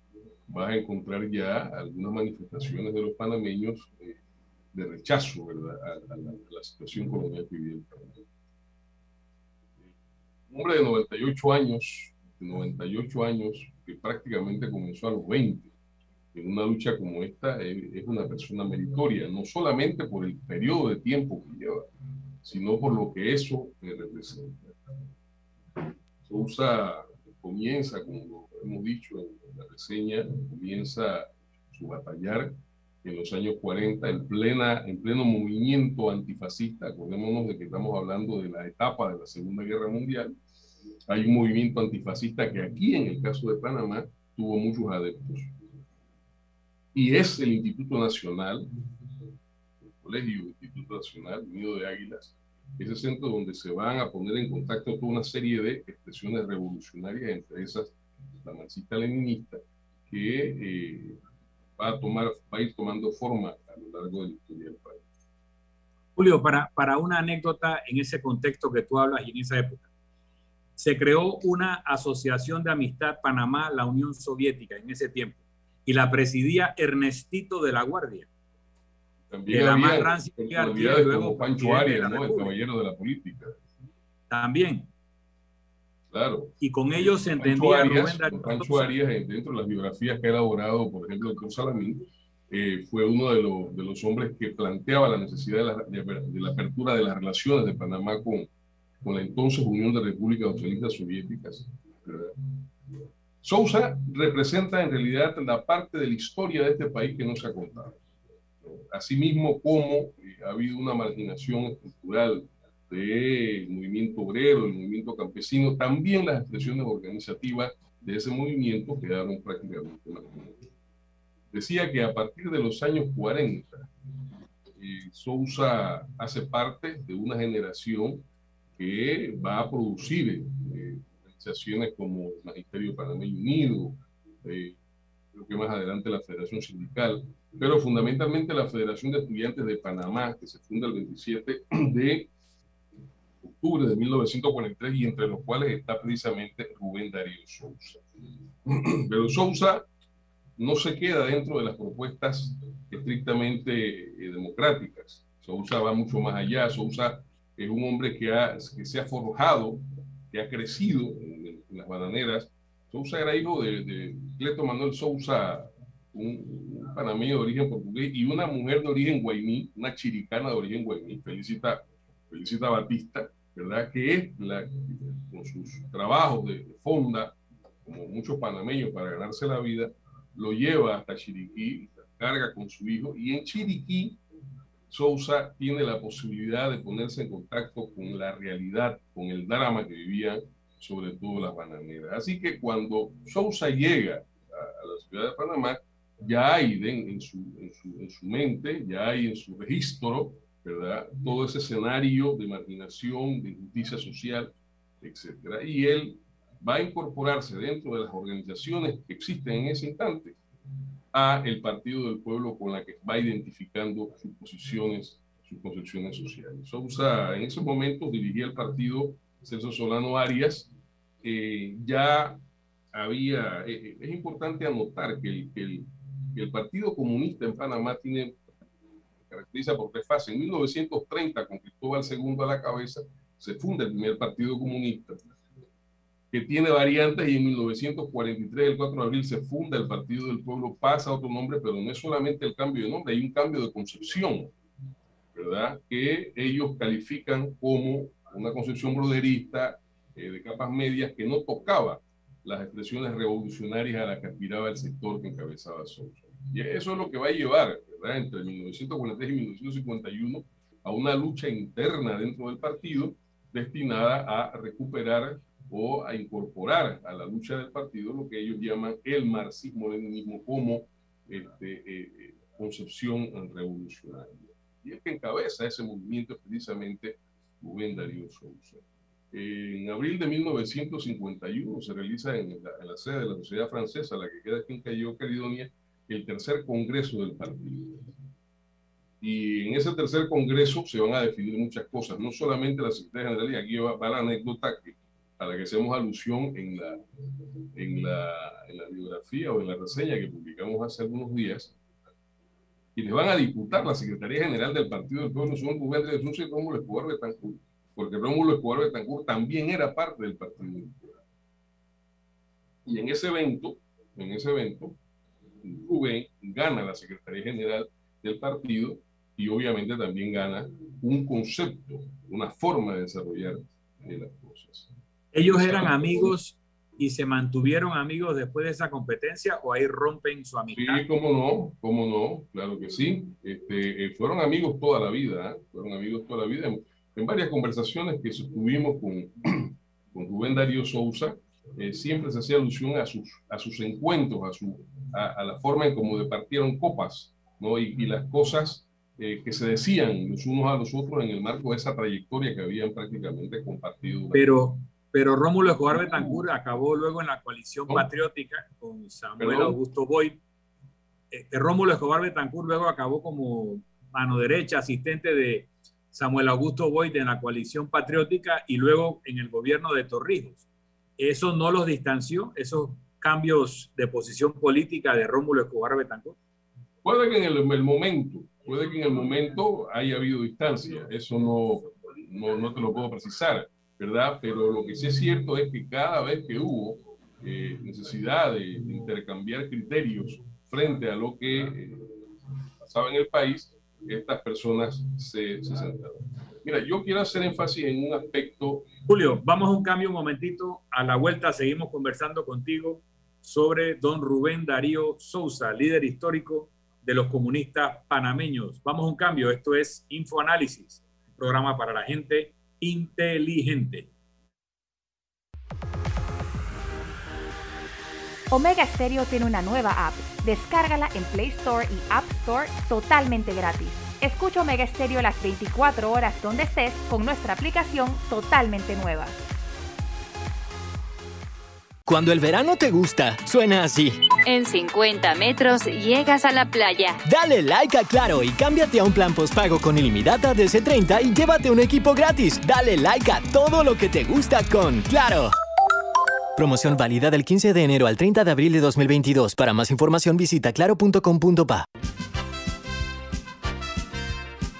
vas a encontrar ya algunas manifestaciones de los panameños eh, de rechazo ¿verdad? A, la, situación colonial que vive el Panamá. Un hombre de 98 años, de 98 años, que prácticamente comenzó a los 20, en una lucha como esta, es una persona meritoria, no solamente por el periodo de tiempo que lleva, sino por lo que eso representa. usa comienza, como hemos dicho en la reseña, comienza su batallar en los años 40 en, plena, en pleno movimiento antifascista. Acordémonos de que estamos hablando de la etapa de la Segunda Guerra Mundial. Hay un movimiento antifascista que aquí, en el caso de Panamá, tuvo muchos adeptos. Y es el Instituto Nacional, el Colegio Instituto Nacional Unido de Águilas, ese centro donde se van a poner en contacto toda una serie de expresiones revolucionarias, entre esas la marxista leninista, que eh, va, a tomar, va a ir tomando forma a lo largo de la historia del país. Julio, para, para una anécdota en ese contexto que tú hablas y en esa época, se creó una asociación de amistad Panamá-La Unión Soviética en ese tiempo y la presidía Ernestito de la Guardia también la había personalidades luego Pancho Arias, ¿no? el caballero de la política. También. Claro. Y con ellos se entendía Arias, Pancho Arias, dentro de las biografías que ha elaborado, por ejemplo, el Salamín, eh, fue uno de, los, de los hombres que planteaba la necesidad de la, de, la, apertura de las relaciones de Panamá con, con la entonces Unión de Repúblicas Socialistas Soviéticas. Sousa representa en realidad la parte de la historia de este país que no se ha contado. Asimismo, como eh, ha habido una marginación estructural del movimiento obrero, del movimiento campesino, también las expresiones organizativas de ese movimiento quedaron prácticamente marginadas. Decía que a partir de los años 40, eh, Sousa hace parte de una generación que va a producir eh, organizaciones como el Magisterio Panameño Unido, creo que más adelante la Federación Sindical, pero fundamentalmente la Federación de Estudiantes de Panamá, que se funda el 27 de octubre de 1943 y entre los cuales está precisamente Rubén Darío Sousa. Pero Sousa no se queda dentro de las propuestas estrictamente eh, democráticas. Sousa va mucho más allá. Sousa es un hombre que, ha, que se ha forjado, que ha crecido en, las bananeras. Sousa era hijo de, de Cleto Manuel Sousa, un, panameño de origen portugués, y una mujer de origen guainí, una chiricana de origen guainí, Felicita, Felicita Batista, ¿verdad? Que es la, con sus trabajos de fonda, como muchos panameños para ganarse la vida, lo lleva hasta Chiriquí, carga con su hijo, y en Chiriquí Sousa tiene la posibilidad de ponerse en contacto con la realidad, con el drama que vivían sobre todo las bananeras. Así que cuando Sousa llega a, la ciudad de Panamá, ya hay en, su, en, su, en, su, mente, ya hay en su registro, ¿verdad? Todo ese escenario de marginación, de injusticia social, etc. Y él va a incorporarse dentro de las organizaciones que existen en ese instante a el Partido del Pueblo con la que va identificando sus posiciones, sus concepciones sociales. Sousa en esos momentos dirigía el partido Celso Solano Arias, eh, ya había, eh, eh, es importante anotar que el, el, el, Partido Comunista en Panamá tiene, caracteriza por tres fases. En 1930, con Cristóbal II a la cabeza, se funda el primer Partido Comunista que tiene variantes y en 1943, el 4 de abril, se funda el Partido del Pueblo, pasa otro nombre, pero no es solamente el cambio de nombre, hay un cambio de concepción, ¿verdad? Que ellos califican como una concepción broderista eh, de capas medias que no tocaba las expresiones revolucionarias a las que aspiraba el sector que encabezaba Sousa. Y eso es lo que va a llevar, ¿verdad? Entre 1943 y 1951 a una lucha interna dentro del partido destinada a recuperar o a incorporar a la lucha del partido lo que ellos llaman el marxismo-leninismo como este, eh, eh, concepción revolucionaria. Y es que encabeza ese movimiento precisamente Rubén Darío Sousa. En abril de 1951 se realiza en la, sede de la Sociedad Francesa, la que queda aquí en Cayo, Caledonia, el tercer congreso del partido. Y en ese tercer congreso se van a definir muchas cosas, no solamente la Secretaría General, y aquí va, va la anécdota que a la que hacemos alusión en la, en la, en la biografía o en la reseña que publicamos hace algunos días, quienes van a disputar la Secretaría General del Partido del Pueblo son Rubén de Jesús y Rómulo Escobar Betancourt, porque Rómulo Escobar Betancourt también era parte del Partido. Y en ese evento, en ese evento, Rubén gana la Secretaría General del partido y obviamente también gana un concepto, una forma de desarrollar las cosas. ¿Ellos eran amigos y se mantuvieron amigos después de esa competencia o ahí rompen su amistad? Sí, cómo no, cómo no, claro que sí. Este, eh, fueron amigos toda la vida, ¿eh? fueron amigos toda la vida. En, varias conversaciones que tuvimos con, con Rubén Darío Sousa, eh, siempre se hacía alusión a sus, a sus encuentros, a, su, a, la forma en cómo departieron copas ¿no? y, y las cosas que se decían los unos a los otros en el marco de esa trayectoria que habían prácticamente compartido. Pero pero Rómulo Escobar Betancur acabó luego en la coalición patriótica con Samuel Augusto Boyd. Este, Rómulo Escobar Betancur luego acabó como mano derecha, asistente de Samuel Augusto Boyd en la coalición patriótica y luego en el gobierno de Torrijos. ¿Eso no los distanció, esos cambios de posición política de Rómulo Escobar Betancur? Puede que en el, el, momento, puede que en el momento haya habido distancia, eso no, no, no te lo puedo precisar ¿verdad? Pero lo que sí es cierto es que cada vez que hubo eh, necesidad de, intercambiar criterios frente a lo que eh, pasaba en el país, estas personas se, se sentaron. Mira, yo quiero hacer énfasis en un aspecto. Julio, vamos a un cambio un momentito. A la vuelta seguimos conversando contigo sobre don Rubén Darío Sousa, líder histórico de los comunistas panameños. Vamos a un cambio. Esto es Infoanálisis, programa para la gente inteligente. Omega Stereo tiene una nueva app. Descárgala en Play Store y App Store totalmente gratis. Escucha Omega Stereo las 24 horas donde estés con nuestra aplicación totalmente nueva. Cuando el verano te gusta, suena así. En 50 metros llegas a la playa. Dale like a Claro y cámbiate a un plan postpago con ilimitada de 30 y llévate un equipo gratis. Dale like a todo lo que te gusta con Claro. Promoción válida del 15 de enero al 30 de abril de 2022. Para más información visita claro.com.pa.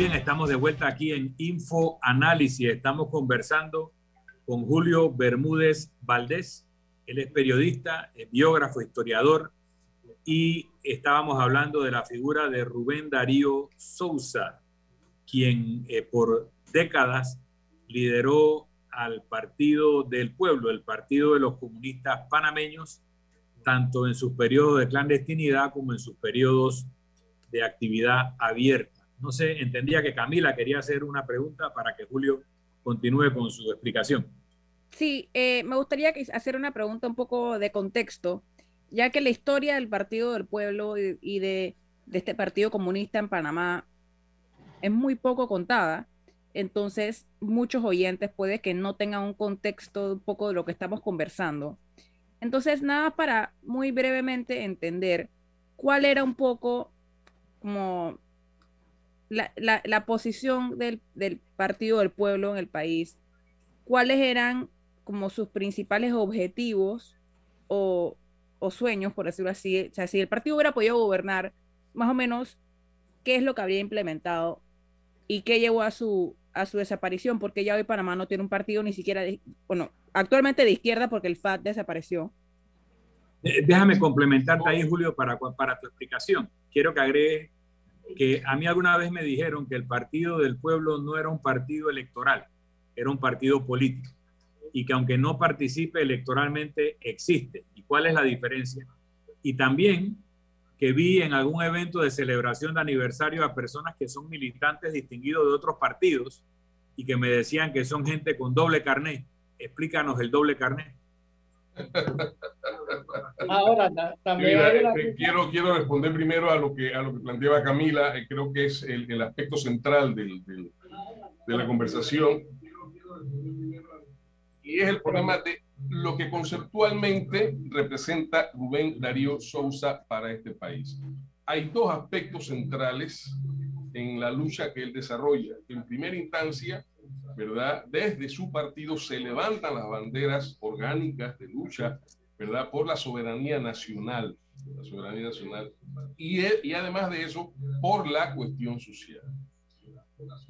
Estamos de vuelta aquí en Info Análisis. Estamos conversando con Julio Bermúdez Valdés. Él es periodista, biógrafo, historiador y estábamos hablando de la figura de Rubén Darío Sousa, quien eh, por décadas lideró al Partido del Pueblo, el Partido de los Comunistas Panameños, tanto en sus periodos de clandestinidad como en sus periodos de actividad abierta. No sé, entendía que Camila quería hacer una pregunta para que Julio continúe con su explicación. Sí, eh, me gustaría hacer una pregunta un poco de contexto, ya que la historia del Partido del Pueblo y, de, de este Partido Comunista en Panamá es muy poco contada. Entonces, muchos oyentes puede que no tengan un contexto un poco de lo que estamos conversando. Entonces, nada para muy brevemente entender cuál era un poco como la, posición del, Partido del Pueblo en el país, cuáles eran como sus principales objetivos o, sueños, por decirlo así. O sea, si el partido hubiera podido gobernar, más o menos, ¿qué es lo que habría implementado y qué llevó a su, a su desaparición? Porque ya hoy Panamá no tiene un partido ni siquiera, de, bueno, actualmente de izquierda porque el FAT desapareció. Eh, déjame complementarte ahí, Julio, para, para tu explicación. Quiero que agregues que a mí alguna vez me dijeron que el Partido del Pueblo no era un partido electoral, era un partido político y que aunque no participe electoralmente, existe. ¿Y cuál es la diferencia? Y también que vi en algún evento de celebración de aniversario a personas que son militantes distinguidos de otros partidos y que me decían que son gente con doble carné. Explícanos el doble carné. Ahora también eh, quiero, quiero responder primero a lo que, a lo que planteaba Camila, eh, creo que es el, el aspecto central del, del, de la conversación, y es el problema de lo que conceptualmente representa Rubén Darío Sousa para este país. Hay dos aspectos centrales en la lucha que él desarrolla. En primera instancia, ¿verdad? Desde su partido se levantan las banderas orgánicas de lucha, ¿verdad? Por la soberanía nacional, la soberanía nacional, y, y además de eso, por la cuestión social.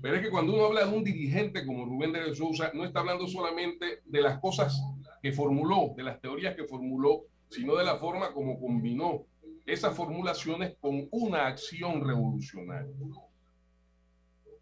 Pero es que cuando uno habla de un dirigente como Rubén de Sousa, no está hablando solamente de las cosas que formuló, de las teorías que formuló, sino de la forma como combinó esas formulaciones con una acción revolucionaria.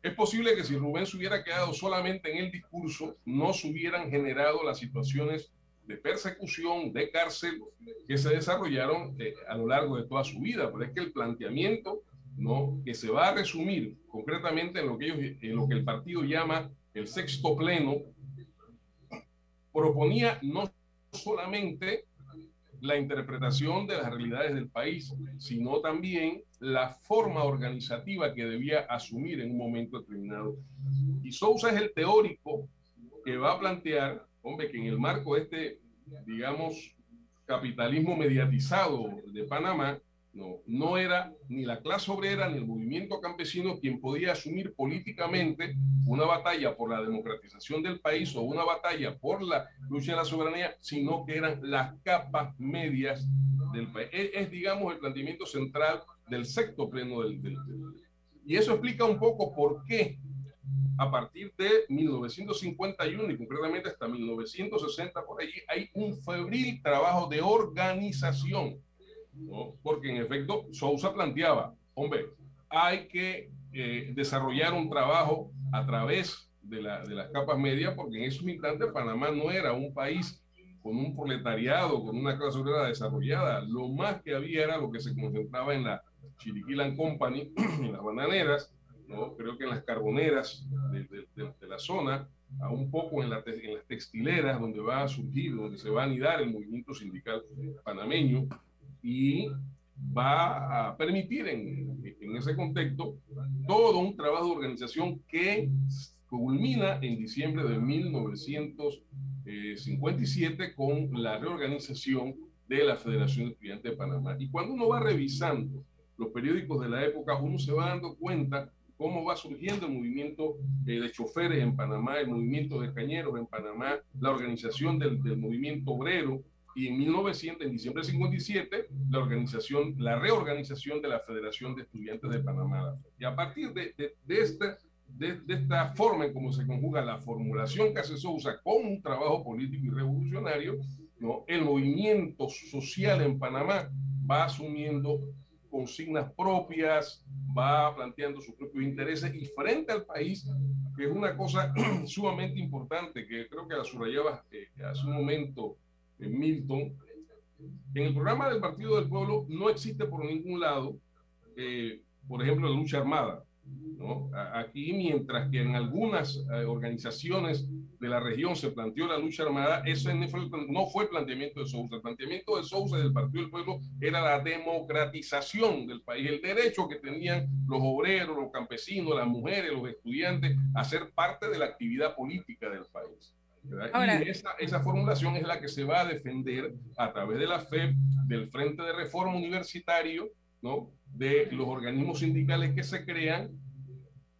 Es posible que si Rubén se hubiera quedado solamente en el discurso, no se hubieran generado las situaciones de persecución, de cárcel, que se desarrollaron eh, a lo largo de toda su vida. Pero es que el planteamiento, ¿no? que se va a resumir concretamente en lo que, ellos, en lo que el partido llama el sexto pleno, proponía no solamente la interpretación de las realidades del país, sino también la forma organizativa que debía asumir en un momento determinado. Y Sousa es el teórico que va a plantear, hombre, que en el marco de este, digamos, capitalismo mediatizado de Panamá, no, no era ni la clase obrera ni el movimiento campesino quien podía asumir políticamente una batalla por la democratización del país o una batalla por la lucha de la soberanía, sino que eran las capas medias del país. Es, digamos, el planteamiento central del sexto pleno del, del, Y eso explica un poco por qué a partir de 1951 y concretamente hasta 1960 por allí hay un febril trabajo de organización porque en efecto Sousa planteaba, hombre, hay que eh, desarrollar un trabajo a través de, la, de, las capas medias, porque en esos instantes Panamá no era un país con un proletariado, con una clase obrera desarrollada. Lo más que había era lo que se concentraba en la Chiriquilan Company, en las bananeras, ¿no? creo que en las carboneras de, de, de la zona, a un poco en, la, en, las textileras, donde va a surgir, donde se va a anidar el movimiento sindical panameño, y va a permitir en, en ese contexto todo un trabajo de organización que culmina en diciembre de 1957 con la reorganización de la Federación de Estudiantes de Panamá. Y cuando uno va revisando los periódicos de la época, uno se va dando cuenta cómo va surgiendo el movimiento eh, de choferes en Panamá, el movimiento de cañeros en Panamá, la organización del, del movimiento obrero, y en 1900, en diciembre de 57, la organización, la reorganización de la Federación de Estudiantes de Panamá. Y a partir de, de, de, este, de, esta forma en cómo se conjuga la formulación que hace Sousa con un trabajo político y revolucionario, el movimiento social en Panamá va asumiendo consignas propias, va planteando sus propios intereses y frente al país, que es una cosa sumamente importante, que creo que la subrayaba eh, hace un momento en Milton, en el programa del Partido del Pueblo no existe por ningún lado, eh, por ejemplo, la lucha armada. ¿No? Aquí, mientras que en algunas eh, organizaciones de la región se planteó la lucha armada, ese no fue, no fue el planteamiento de Sousa. El planteamiento de Sousa del Partido del Pueblo era la democratización del país, el derecho que tenían los obreros, los campesinos, las mujeres, los estudiantes a ser parte de la actividad política del país. y esa, esa, formulación es la que se va a defender a través de la FEP, del Frente de Reforma Universitario, ¿no? de los organismos sindicales que se crean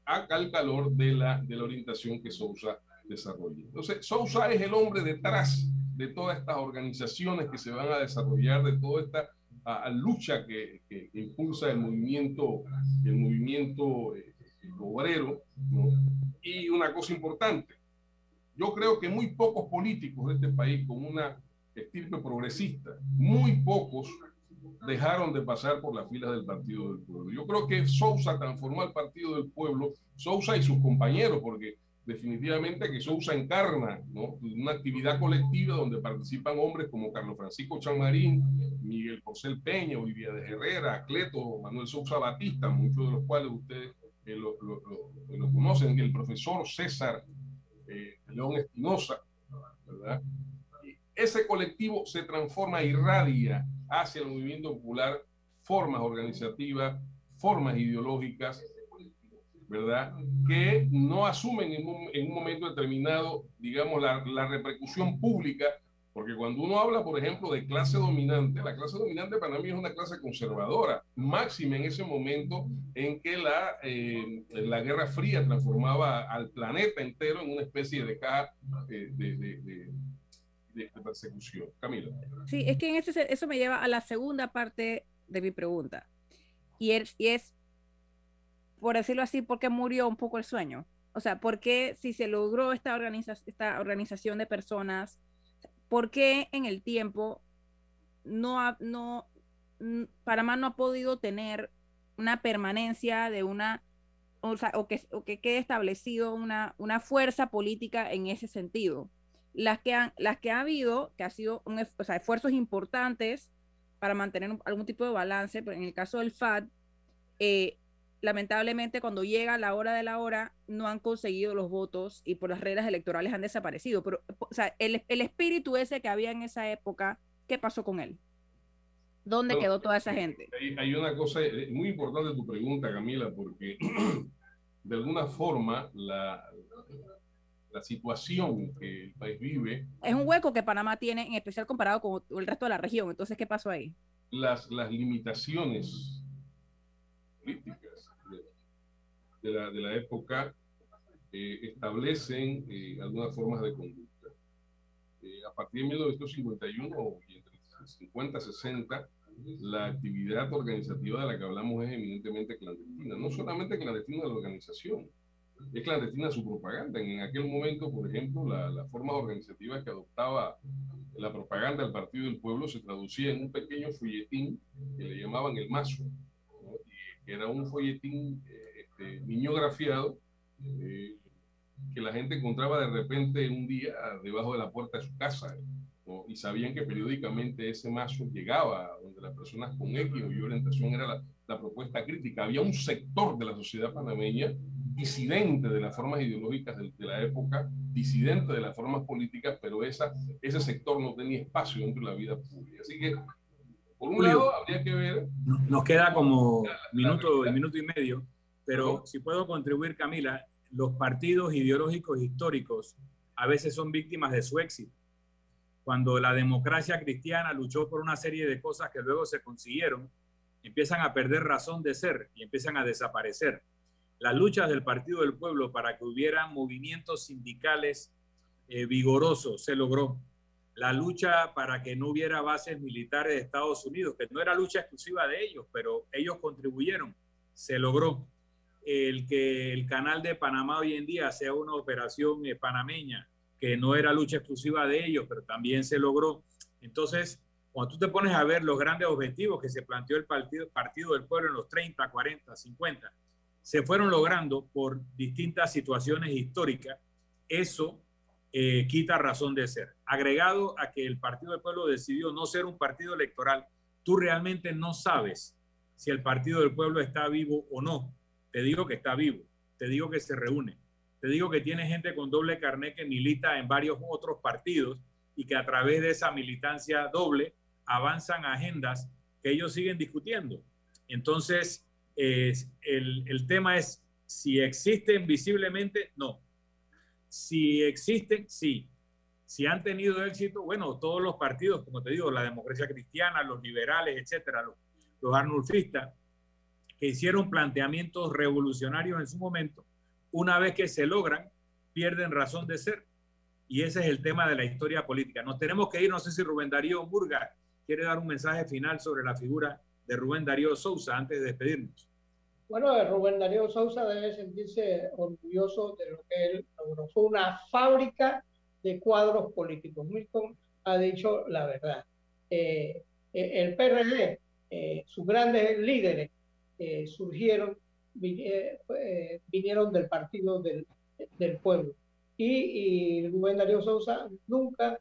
al calor de la, de la orientación que Sousa desarrolla. Entonces, Sousa es el hombre detrás de todas estas organizaciones que se van a desarrollar, de toda esta lucha que, que, impulsa el movimiento, el movimiento eh, obrero. Y una cosa importante, yo creo que muy pocos políticos de este país con una estirpe progresista, muy pocos dejaron de pasar por las filas del Partido del Pueblo. Yo creo que Sousa transformó al Partido del Pueblo, Sousa y sus compañeros, porque definitivamente que Sousa encarna ¿no? una actividad colectiva donde participan hombres como Carlos Francisco Chamarín, Miguel José Peña, Olivia de Herrera, Cleto, Manuel Sousa Batista, muchos de los cuales ustedes eh, lo, lo, conocen, el profesor César eh, León Espinosa, ¿verdad? ese colectivo se transforma, irradia hacia el movimiento popular formas organizativas, formas ideológicas, ¿verdad? Que no asumen en un, en un momento determinado, digamos, la, la, repercusión pública, porque cuando uno habla, por ejemplo, de clase dominante, la clase dominante para mí es una clase conservadora, máxima en ese momento en que la, eh, la Guerra Fría transformaba al planeta entero en una especie de caja eh, de, persecución. Camila. Sí, es que en ese, eso me lleva a la segunda parte de mi pregunta. Y es, y es, por decirlo así, ¿por qué murió un poco el sueño? O sea, ¿por qué si se logró esta, organiza esta organización de personas, por qué en el tiempo no, ha, no, Panamá no ha podido tener una permanencia de una, o, sea, o, que, o que quede establecido una, una fuerza política en ese sentido? Las que, han, las que ha habido, que ha sido un, o sea, esfuerzos importantes para mantener algún tipo de balance, pero en el caso del FAD, eh, lamentablemente cuando llega la hora de la hora no han conseguido los votos y por las reglas electorales han desaparecido. Pero, o sea, el, el espíritu ese que había en esa época, ¿qué pasó con él? ¿Dónde quedó toda esa gente? Hay, hay, una cosa eh, muy importante tu pregunta, Camila, porque de alguna forma la, la situación que el país vive. Es un hueco que Panamá tiene, en especial comparado con el resto de la región. Entonces, ¿qué pasó ahí? Las, las limitaciones políticas de, la, de la, época eh, establecen eh, algunas formas de conducta. Eh, a partir de 1951 y entre 50 y 60, la actividad organizativa de la que hablamos es eminentemente clandestina. No solamente clandestina de la organización, es clandestina su propaganda. En aquel momento, por ejemplo, la, la forma organizativa que adoptaba la propaganda del Partido del Pueblo se traducía en un pequeño folletín que le llamaban el mazo, que era un folletín eh, este, niñografiado eh, que la gente encontraba de repente un día debajo de la puerta de su casa. Y sabían que periódicamente ese mazo llegaba donde las personas con X o Y orientación era la, la propuesta crítica. Había un sector de la sociedad panameña disidente de las formas ideológicas de, la época, disidente de las formas políticas, pero esa, ese sector no tenía espacio dentro de la vida pública. Así que, por un lado, habría que ver... Nos queda como minuto, minuto y medio, pero si puedo contribuir, Camila, los partidos ideológicos históricos a veces son víctimas de su éxito. Cuando la democracia cristiana luchó por una serie de cosas que luego se consiguieron, empiezan a perder razón de ser y empiezan a desaparecer las luchas del Partido del Pueblo para que hubiera movimientos sindicales eh, vigorosos se logró. La lucha para que no hubiera bases militares de Estados Unidos, que no era lucha exclusiva de ellos, pero ellos contribuyeron, se logró. el que el canal de Panamá hoy en día sea una operación eh, panameña, que no era lucha exclusiva de ellos, pero también se logró. Entonces, cuando tú te pones a ver los grandes objetivos que se planteó el Partido, partido del Pueblo en los 30, 40, 50, se fueron logrando por distintas situaciones históricas, eso eh, quita razón de ser. Agregado a que el Partido del Pueblo decidió no ser un partido electoral, tú realmente no sabes si el Partido del Pueblo está vivo o no. Te digo que está vivo, te digo que se reúne, te digo que tiene gente con doble carnet que milita en varios otros partidos y que a través de esa militancia doble avanzan agendas que ellos siguen discutiendo. Entonces, el, tema es si existen visiblemente, no. Si existen, sí. Si han tenido éxito, bueno, todos los partidos, como te digo, la democracia cristiana, los liberales, etcétera, los, los arnulfistas, que hicieron planteamientos revolucionarios en su momento, una vez que se logran, pierden razón de ser. Y ese es el tema de la historia política. Nos tenemos que ir, no sé si Rubén Darío Burga quiere dar un mensaje final sobre la figura de Rubén Darío Sousa antes de despedirnos. Bueno, Rubén Darío Sousa debe sentirse orgulloso de lo que él logró. Fue una fábrica de cuadros políticos. Milton ha dicho la verdad. Eh, eh, el PRD, eh, sus grandes líderes surgieron, vinieron del partido del, del pueblo. Y, Rubén Darío Sousa nunca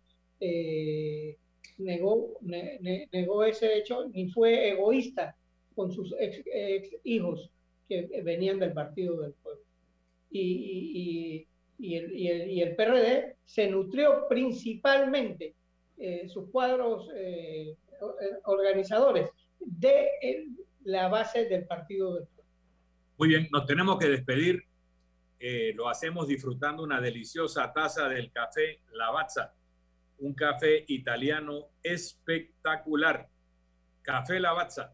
negó, negó ese hecho ni fue egoísta con sus ex, hijos que venían del Partido del Pueblo. Y, y, el, y, el, PRD se nutrió principalmente eh, sus cuadros eh, organizadores de la base del Partido del Pueblo. Muy bien, nos tenemos que despedir. Eh, lo hacemos disfrutando una deliciosa taza del café Lavazza un café italiano espectacular. Café Lavazza,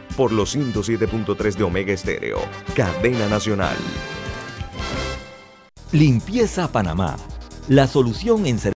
por los 107.3 de Omega Estéreo, cadena nacional. Limpieza Panamá, la solución en